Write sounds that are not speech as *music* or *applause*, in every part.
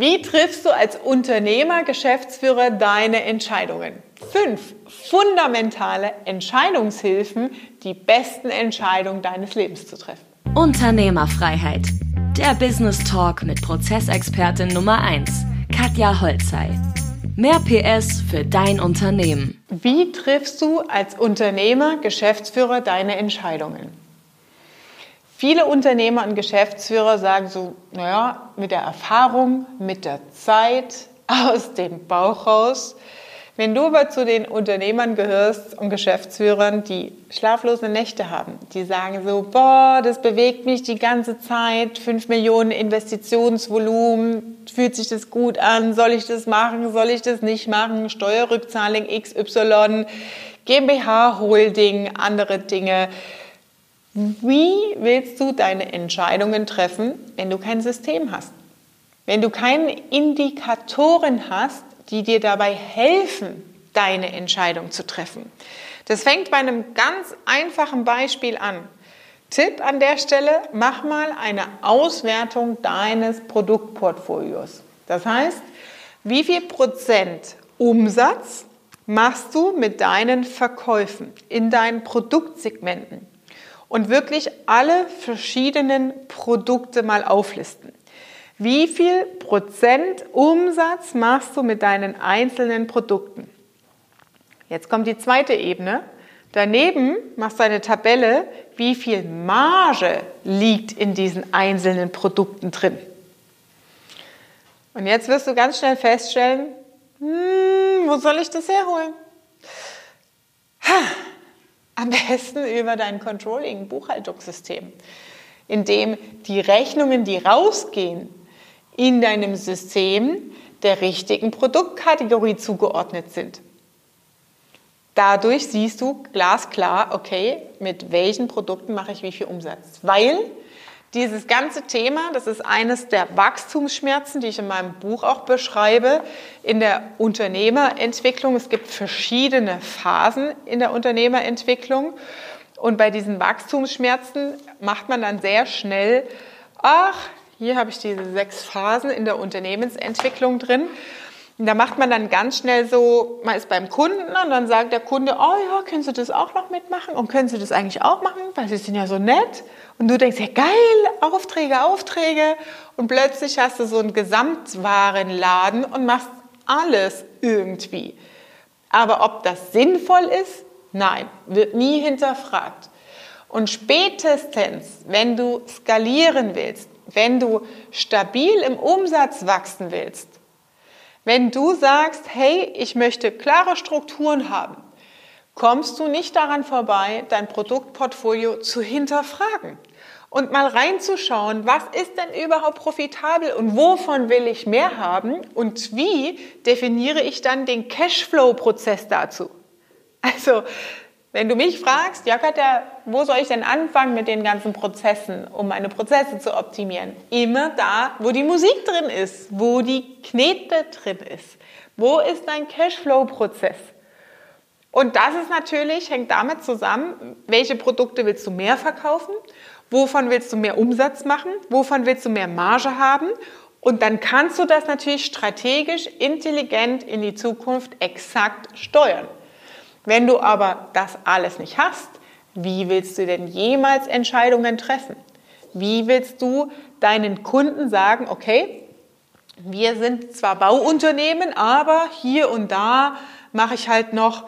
Wie triffst du als Unternehmer, Geschäftsführer deine Entscheidungen? Fünf fundamentale Entscheidungshilfen, die besten Entscheidungen deines Lebens zu treffen. Unternehmerfreiheit. Der Business Talk mit Prozessexpertin Nummer 1, Katja Holzei. Mehr PS für dein Unternehmen. Wie triffst du als Unternehmer, Geschäftsführer deine Entscheidungen? Viele Unternehmer und Geschäftsführer sagen so, naja, mit der Erfahrung, mit der Zeit, aus dem Bauch raus. Wenn du aber zu den Unternehmern gehörst und Geschäftsführern, die schlaflose Nächte haben, die sagen so, boah, das bewegt mich die ganze Zeit, 5 Millionen Investitionsvolumen, fühlt sich das gut an, soll ich das machen, soll ich das nicht machen, Steuerrückzahlung XY, GmbH Holding, andere Dinge wie willst du deine Entscheidungen treffen, wenn du kein System hast? Wenn du keine Indikatoren hast, die dir dabei helfen, deine Entscheidung zu treffen. Das fängt bei einem ganz einfachen Beispiel an. Tipp an der Stelle, mach mal eine Auswertung deines Produktportfolios. Das heißt, wie viel Prozent Umsatz machst du mit deinen Verkäufen in deinen Produktsegmenten? Und wirklich alle verschiedenen Produkte mal auflisten. Wie viel Prozent Umsatz machst du mit deinen einzelnen Produkten? Jetzt kommt die zweite Ebene. Daneben machst du eine Tabelle, wie viel Marge liegt in diesen einzelnen Produkten drin. Und jetzt wirst du ganz schnell feststellen, hm, wo soll ich das herholen? Am besten über dein Controlling-Buchhaltungssystem, in dem die Rechnungen, die rausgehen, in deinem System der richtigen Produktkategorie zugeordnet sind. Dadurch siehst du glasklar, okay, mit welchen Produkten mache ich wie viel Umsatz. Weil dieses ganze Thema, das ist eines der Wachstumsschmerzen, die ich in meinem Buch auch beschreibe, in der Unternehmerentwicklung. Es gibt verschiedene Phasen in der Unternehmerentwicklung. Und bei diesen Wachstumsschmerzen macht man dann sehr schnell, ach, hier habe ich diese sechs Phasen in der Unternehmensentwicklung drin. Und da macht man dann ganz schnell so, man ist beim Kunden und dann sagt der Kunde, oh ja, können Sie das auch noch mitmachen? Und können Sie das eigentlich auch machen? Weil Sie sind ja so nett. Und du denkst, ja geil, Aufträge, Aufträge. Und plötzlich hast du so einen Gesamtwarenladen und machst alles irgendwie. Aber ob das sinnvoll ist? Nein, wird nie hinterfragt. Und spätestens, wenn du skalieren willst, wenn du stabil im Umsatz wachsen willst, wenn du sagst, hey, ich möchte klare Strukturen haben, kommst du nicht daran vorbei, dein Produktportfolio zu hinterfragen und mal reinzuschauen, was ist denn überhaupt profitabel und wovon will ich mehr haben und wie definiere ich dann den Cashflow-Prozess dazu. Also, wenn du mich fragst, ja Katja, wo soll ich denn anfangen mit den ganzen Prozessen, um meine Prozesse zu optimieren? Immer da, wo die Musik drin ist, wo die Knete drin ist. Wo ist dein Cashflow-Prozess? Und das ist natürlich, hängt damit zusammen, welche Produkte willst du mehr verkaufen, wovon willst du mehr Umsatz machen, wovon willst du mehr Marge haben. Und dann kannst du das natürlich strategisch, intelligent in die Zukunft exakt steuern. Wenn du aber das alles nicht hast, wie willst du denn jemals Entscheidungen treffen? Wie willst du deinen Kunden sagen, okay, wir sind zwar Bauunternehmen, aber hier und da mache ich halt noch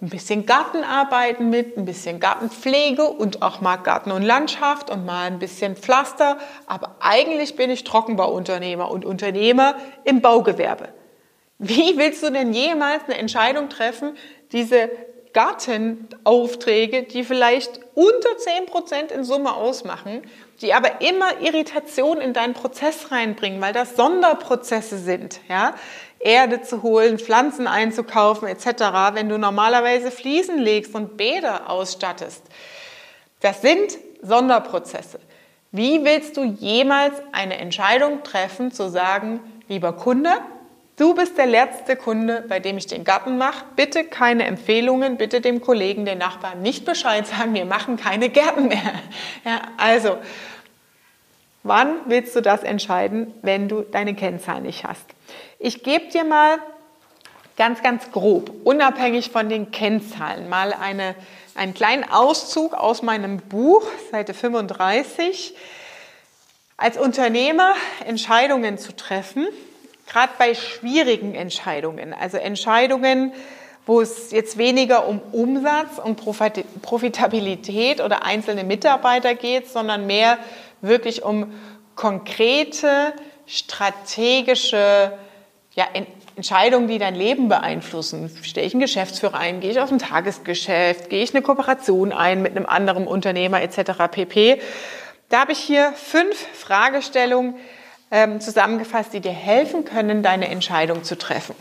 ein bisschen Gartenarbeiten mit, ein bisschen Gartenpflege und auch mal Garten und Landschaft und mal ein bisschen Pflaster. Aber eigentlich bin ich Trockenbauunternehmer und Unternehmer im Baugewerbe. Wie willst du denn jemals eine Entscheidung treffen, diese Gartenaufträge, die vielleicht unter 10 Prozent in Summe ausmachen, die aber immer Irritation in deinen Prozess reinbringen, weil das Sonderprozesse sind, ja? Erde zu holen, Pflanzen einzukaufen etc., wenn du normalerweise Fliesen legst und Bäder ausstattest. Das sind Sonderprozesse. Wie willst du jemals eine Entscheidung treffen, zu sagen, lieber Kunde, Du bist der letzte Kunde, bei dem ich den Garten mache. Bitte keine Empfehlungen, bitte dem Kollegen, den Nachbarn nicht Bescheid sagen, wir machen keine Gärten mehr. Ja, also, Wann willst du das entscheiden, wenn du deine Kennzahlen nicht hast? Ich gebe dir mal ganz, ganz grob, unabhängig von den Kennzahlen, mal eine, einen kleinen Auszug aus meinem Buch, Seite 35. Als Unternehmer Entscheidungen zu treffen, gerade bei schwierigen Entscheidungen, also Entscheidungen, wo es jetzt weniger um Umsatz und Profitabilität oder einzelne Mitarbeiter geht, sondern mehr wirklich um konkrete, strategische ja, Entscheidungen, die dein Leben beeinflussen. Stelle ich einen Geschäftsführer ein, gehe ich auf ein Tagesgeschäft, gehe ich eine Kooperation ein mit einem anderen Unternehmer etc. pp. Da habe ich hier fünf Fragestellungen ähm, zusammengefasst, die dir helfen können, deine Entscheidung zu treffen.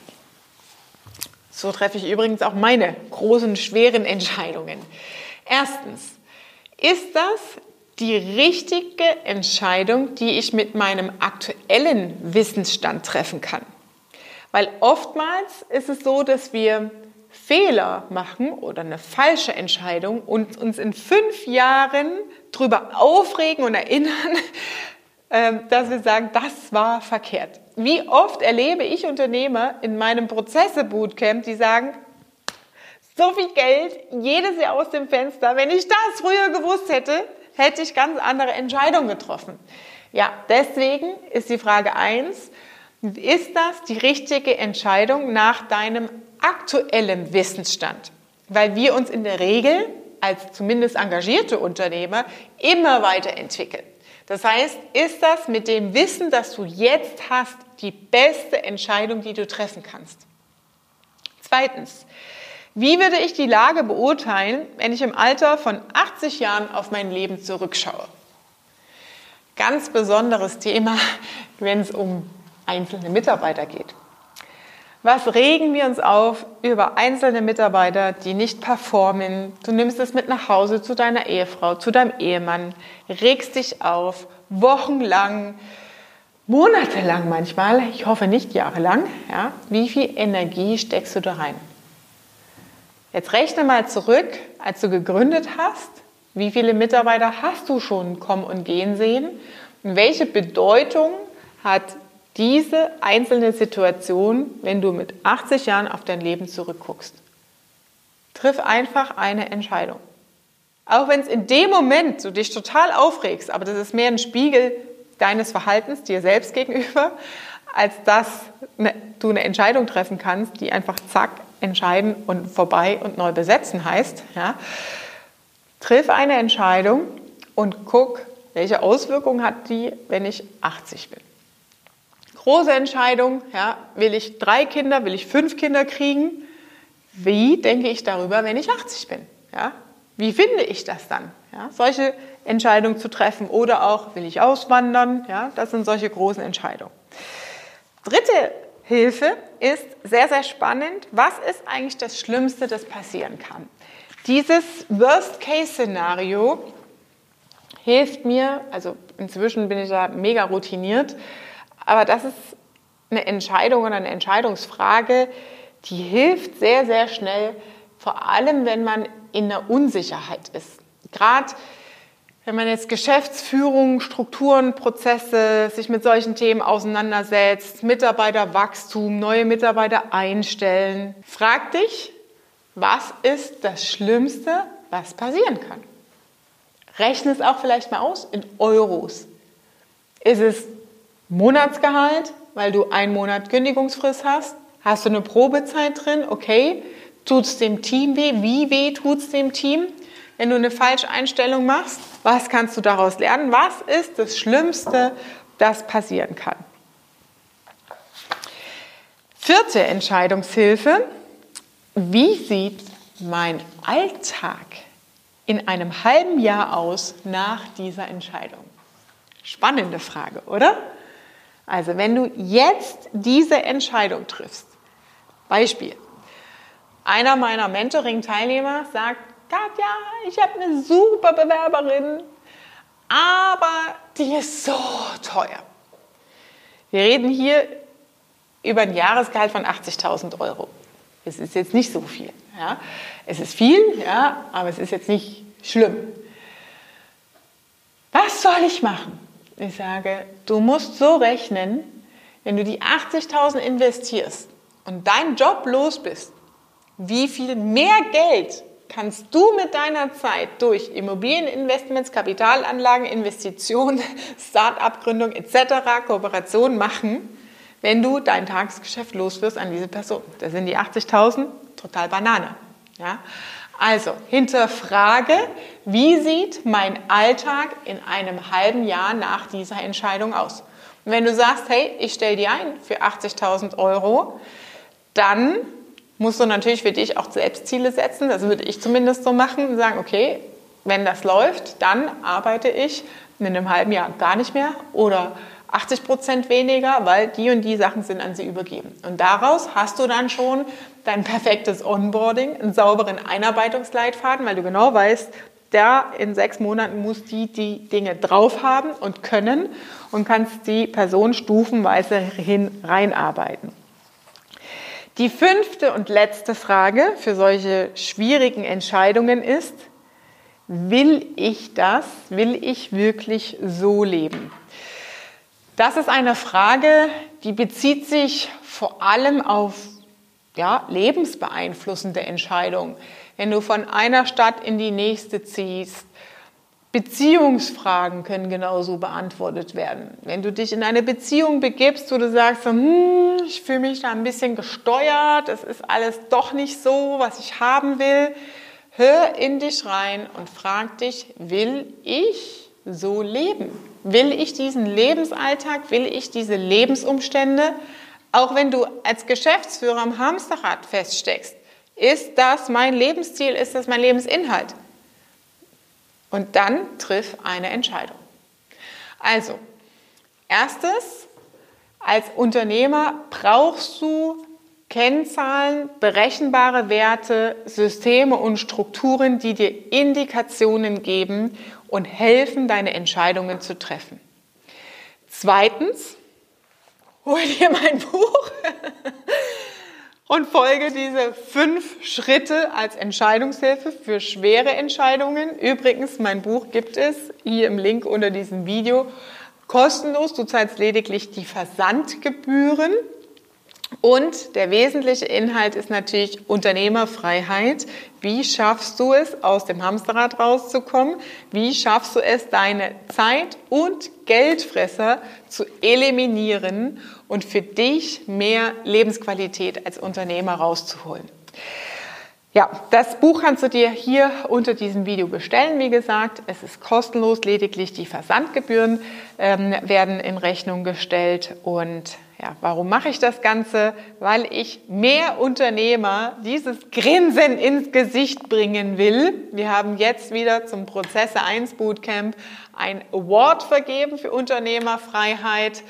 So treffe ich übrigens auch meine großen, schweren Entscheidungen. Erstens, ist das die richtige Entscheidung, die ich mit meinem aktuellen Wissensstand treffen kann? Weil oftmals ist es so, dass wir Fehler machen oder eine falsche Entscheidung und uns in fünf Jahren darüber aufregen und erinnern, dass wir sagen, das war verkehrt. Wie oft erlebe ich Unternehmer in meinem Prozesse-Bootcamp, die sagen, so viel Geld jedes Jahr aus dem Fenster, wenn ich das früher gewusst hätte, hätte ich ganz andere Entscheidungen getroffen. Ja, deswegen ist die Frage eins: ist das die richtige Entscheidung nach deinem aktuellen Wissensstand? Weil wir uns in der Regel als zumindest engagierte Unternehmer immer weiterentwickeln. Das heißt, ist das mit dem Wissen, das du jetzt hast, die beste Entscheidung, die du treffen kannst? Zweitens, wie würde ich die Lage beurteilen, wenn ich im Alter von 80 Jahren auf mein Leben zurückschaue? Ganz besonderes Thema, wenn es um einzelne Mitarbeiter geht. Was regen wir uns auf über einzelne Mitarbeiter, die nicht performen? Du nimmst es mit nach Hause zu deiner Ehefrau, zu deinem Ehemann, regst dich auf, wochenlang, monatelang manchmal, ich hoffe nicht jahrelang. Ja? Wie viel Energie steckst du da rein? Jetzt rechne mal zurück, als du gegründet hast, wie viele Mitarbeiter hast du schon kommen und gehen sehen? Und welche Bedeutung hat diese einzelne Situation, wenn du mit 80 Jahren auf dein Leben zurückguckst. Triff einfach eine Entscheidung. Auch wenn es in dem Moment du dich total aufregst, aber das ist mehr ein Spiegel deines Verhaltens dir selbst gegenüber, als dass ne, du eine Entscheidung treffen kannst, die einfach zack entscheiden und vorbei und neu besetzen heißt. Ja. Triff eine Entscheidung und guck, welche Auswirkungen hat die, wenn ich 80 bin. Große Entscheidung, ja, will ich drei Kinder, will ich fünf Kinder kriegen? Wie denke ich darüber, wenn ich 80 bin? Ja? Wie finde ich das dann? Ja? Solche Entscheidungen zu treffen oder auch, will ich auswandern? Ja? Das sind solche großen Entscheidungen. Dritte Hilfe ist sehr, sehr spannend. Was ist eigentlich das Schlimmste, das passieren kann? Dieses Worst-Case-Szenario hilft mir, also inzwischen bin ich da mega routiniert, aber das ist eine Entscheidung oder eine Entscheidungsfrage, die hilft sehr, sehr schnell, vor allem wenn man in der Unsicherheit ist. Gerade wenn man jetzt Geschäftsführung, Strukturen, Prozesse sich mit solchen Themen auseinandersetzt, Mitarbeiterwachstum, neue Mitarbeiter einstellen, frag dich, was ist das Schlimmste, was passieren kann? Rechne es auch vielleicht mal aus in Euros. Ist es Monatsgehalt, weil du einen Monat Kündigungsfrist hast. Hast du eine Probezeit drin? Okay. Tut es dem Team weh? Wie weh tut es dem Team? Wenn du eine Falscheinstellung machst, was kannst du daraus lernen? Was ist das Schlimmste, das passieren kann? Vierte Entscheidungshilfe. Wie sieht mein Alltag in einem halben Jahr aus nach dieser Entscheidung? Spannende Frage, oder? Also wenn du jetzt diese Entscheidung triffst, Beispiel, einer meiner Mentoring-Teilnehmer sagt, Katja, ich habe eine super Bewerberin, aber die ist so teuer. Wir reden hier über ein Jahresgehalt von 80.000 Euro. Es ist jetzt nicht so viel. Ja? Es ist viel, ja, aber es ist jetzt nicht schlimm. Was soll ich machen? Ich sage, du musst so rechnen, wenn du die 80.000 investierst und deinen Job los bist, wie viel mehr Geld kannst du mit deiner Zeit durch Immobilieninvestments, Kapitalanlagen, Investitionen, *laughs* Start-up-Gründung etc., Kooperation machen, wenn du dein Tagesgeschäft loswirst an diese Person. Da sind die 80.000 total Banane. Ja? Also hinterfrage, wie sieht mein Alltag in einem halben Jahr nach dieser Entscheidung aus? Und wenn du sagst, hey, ich stelle die ein für 80.000 Euro, dann musst du natürlich für dich auch Selbstziele setzen. Das würde ich zumindest so machen und sagen, okay, wenn das läuft, dann arbeite ich in einem halben Jahr gar nicht mehr oder 80 Prozent weniger, weil die und die Sachen sind an sie übergeben. Und daraus hast du dann schon dein perfektes Onboarding, einen sauberen Einarbeitungsleitfaden, weil du genau weißt, der in sechs Monaten muss die die Dinge drauf haben und können und kannst die Person stufenweise hin reinarbeiten. Die fünfte und letzte Frage für solche schwierigen Entscheidungen ist, will ich das, will ich wirklich so leben? Das ist eine Frage, die bezieht sich vor allem auf ja, lebensbeeinflussende Entscheidungen. Wenn du von einer Stadt in die nächste ziehst, Beziehungsfragen können genauso beantwortet werden. Wenn du dich in eine Beziehung begibst, wo du sagst, hm, ich fühle mich da ein bisschen gesteuert, es ist alles doch nicht so, was ich haben will, hör in dich rein und frag dich, will ich so leben? Will ich diesen Lebensalltag, will ich diese Lebensumstände, auch wenn du als Geschäftsführer am Hamsterrad feststeckst, ist das mein Lebensziel, ist das mein Lebensinhalt? Und dann triff eine Entscheidung. Also, erstes, als Unternehmer brauchst du Kennzahlen, berechenbare Werte, Systeme und Strukturen, die dir Indikationen geben und helfen, deine Entscheidungen zu treffen. Zweitens, hol dir mein Buch und folge diese fünf Schritte als Entscheidungshilfe für schwere Entscheidungen. Übrigens, mein Buch gibt es hier im Link unter diesem Video kostenlos. Du zahlst lediglich die Versandgebühren. Und der wesentliche Inhalt ist natürlich Unternehmerfreiheit. Wie schaffst du es, aus dem Hamsterrad rauszukommen? Wie schaffst du es, deine Zeit und Geldfresser zu eliminieren und für dich mehr Lebensqualität als Unternehmer rauszuholen? Ja, das Buch kannst du dir hier unter diesem Video bestellen. Wie gesagt, es ist kostenlos, lediglich die Versandgebühren ähm, werden in Rechnung gestellt. Und ja, warum mache ich das Ganze? Weil ich mehr Unternehmer dieses Grinsen ins Gesicht bringen will. Wir haben jetzt wieder zum Prozesse 1 Bootcamp ein Award vergeben für Unternehmerfreiheit.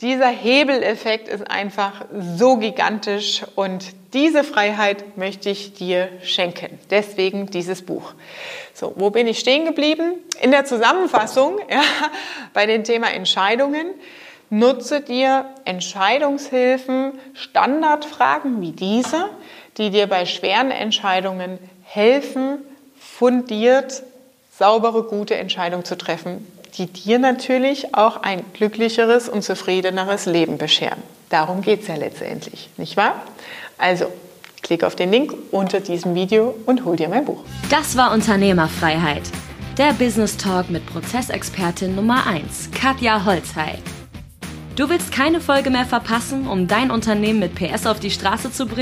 Dieser Hebeleffekt ist einfach so gigantisch und diese Freiheit möchte ich dir schenken. Deswegen dieses Buch. So, wo bin ich stehen geblieben? In der Zusammenfassung *laughs* ja, bei dem Thema Entscheidungen. Nutze dir Entscheidungshilfen, Standardfragen wie diese, die dir bei schweren Entscheidungen helfen, fundiert saubere, gute Entscheidungen zu treffen, die dir natürlich auch ein glücklicheres und zufriedeneres Leben bescheren. Darum geht es ja letztendlich, nicht wahr? Also, klick auf den Link unter diesem Video und hol dir mein Buch. Das war Unternehmerfreiheit. Der Business Talk mit Prozessexpertin Nummer 1, Katja Holzhey. Du willst keine Folge mehr verpassen, um dein Unternehmen mit PS auf die Straße zu bringen?